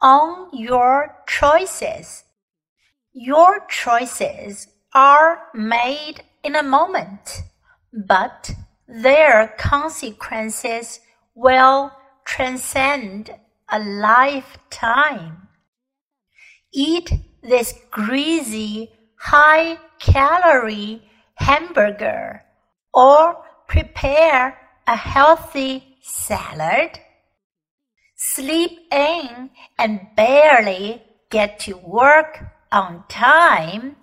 on your choices. Your choices are made in a moment, but their consequences will transcend a lifetime. Eat this greasy, high calorie hamburger or prepare a healthy salad. Sleep in and barely get to work on time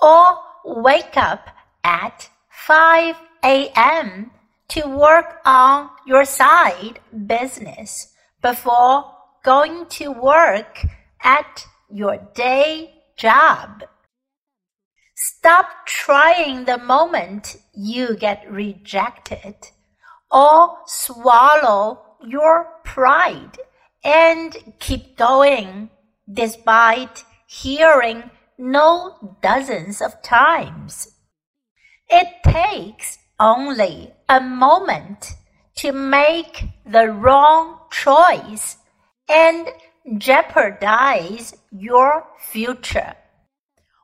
or wake up at 5 a.m. to work on your side business before going to work at your day job. Stop trying the moment you get rejected or swallow your pride and keep going despite hearing no dozens of times. It takes only a moment to make the wrong choice and jeopardize your future.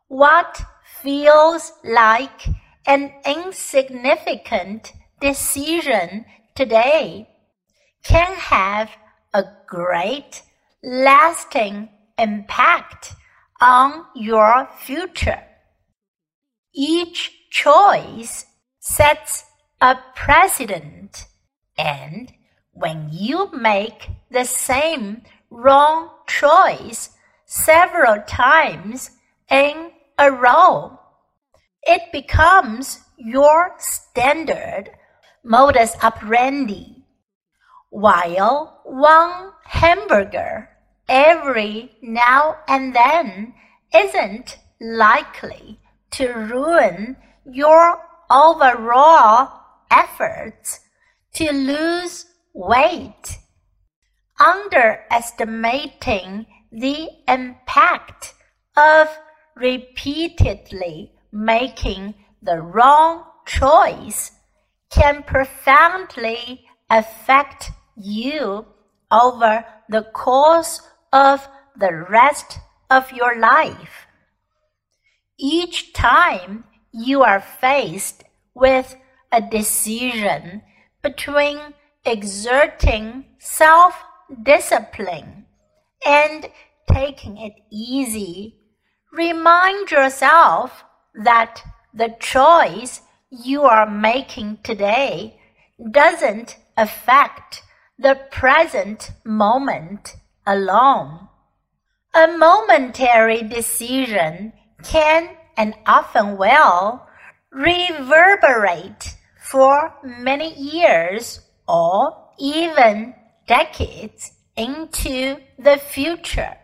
What feels like an insignificant decision today can have a great lasting impact on your future. Each choice sets a precedent and when you make the same wrong choice several times in a row, it becomes your standard modus operandi. While one hamburger every now and then isn't likely to ruin your overall efforts to lose weight. Underestimating the impact of repeatedly making the wrong choice can profoundly affect you over the course of the rest of your life. Each time you are faced with a decision between exerting self discipline and taking it easy, remind yourself that the choice you are making today doesn't affect the present moment alone. A momentary decision can and often will reverberate for many years or even decades into the future.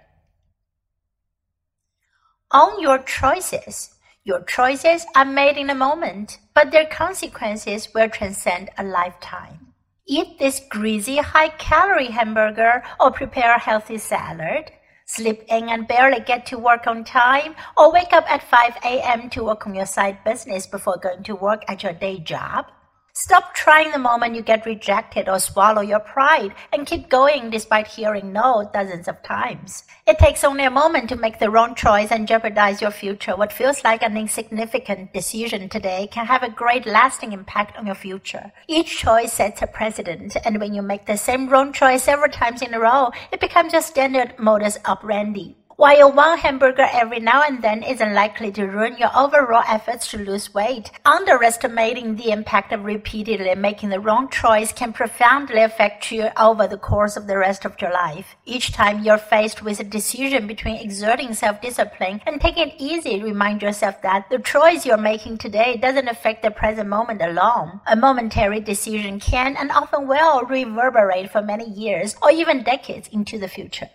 On your choices, your choices are made in a moment, but their consequences will transcend a lifetime. Eat this greasy, high calorie hamburger or prepare a healthy salad. Sleep in and barely get to work on time, or wake up at 5 a.m. to work on your side business before going to work at your day job. Stop trying the moment you get rejected or swallow your pride and keep going despite hearing no dozens of times. It takes only a moment to make the wrong choice and jeopardize your future. What feels like an insignificant decision today can have a great lasting impact on your future. Each choice sets a precedent, and when you make the same wrong choice several times in a row, it becomes your standard modus operandi. While one hamburger every now and then isn't likely to ruin your overall efforts to lose weight, underestimating the impact of repeatedly making the wrong choice can profoundly affect you over the course of the rest of your life. Each time you're faced with a decision between exerting self-discipline and taking it easy, remind yourself that the choice you're making today doesn't affect the present moment alone. A momentary decision can and often will reverberate for many years or even decades into the future.